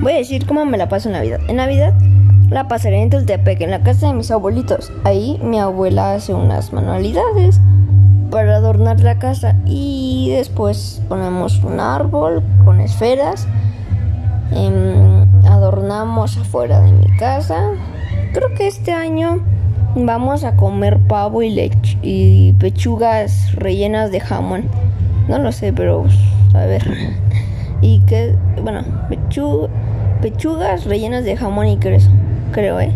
Voy a decir cómo me la paso en Navidad. En Navidad la pasaré en Tultepec, en la casa de mis abuelitos. Ahí mi abuela hace unas manualidades para adornar la casa y después ponemos un árbol con esferas. Em, adornamos afuera de mi casa. Creo que este año vamos a comer pavo y leche y pechugas rellenas de jamón. No lo sé, pero a ver. Y que, bueno, pechugas rellenas de jamón y queso, creo, ¿eh?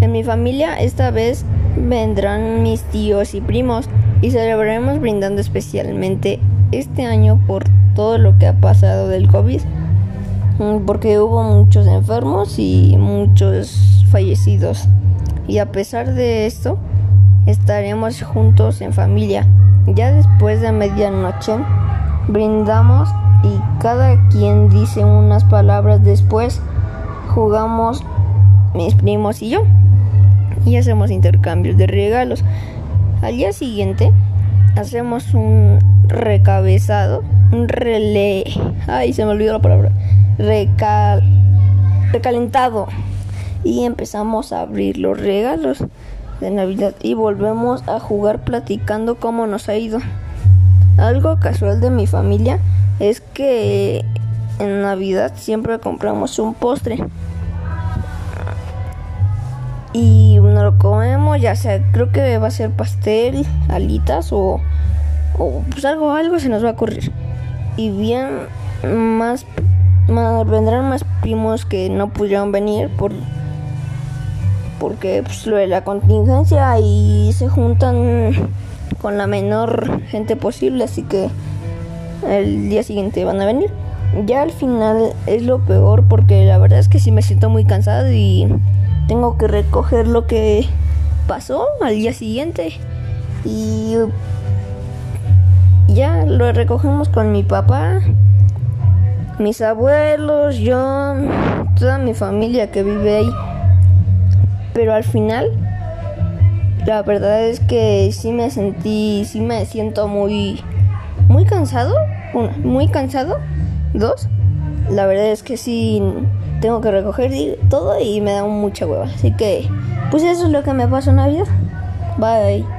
En mi familia esta vez vendrán mis tíos y primos y celebraremos brindando especialmente este año por todo lo que ha pasado del COVID, mm, porque hubo muchos enfermos y muchos fallecidos. Y a pesar de esto, estaremos juntos en familia. Ya después de medianoche, brindamos y cada quien dice unas palabras después. Jugamos mis primos y yo y hacemos intercambios de regalos. Al día siguiente hacemos un recabezado, un relé, ay se me olvidó la palabra, Recal, recalentado y empezamos a abrir los regalos de Navidad y volvemos a jugar platicando cómo nos ha ido. Algo casual de mi familia es que en Navidad siempre compramos un postre y no lo comemos, ya sea, creo que va a ser pastel, alitas o, o pues algo, algo se nos va a ocurrir. Y bien, más, más vendrán más primos que no pudieron venir por porque pues lo de la contingencia y se juntan con la menor gente posible, así que el día siguiente van a venir. Ya al final es lo peor porque la verdad es que sí me siento muy cansado y tengo que recoger lo que pasó al día siguiente y ya lo recogemos con mi papá, mis abuelos, yo, toda mi familia que vive ahí. Pero al final, la verdad es que sí me sentí, sí me siento muy, muy cansado. Uno, muy cansado. Dos, la verdad es que sí tengo que recoger todo y me da mucha hueva. Así que, pues eso es lo que me pasó en Navidad. Bye.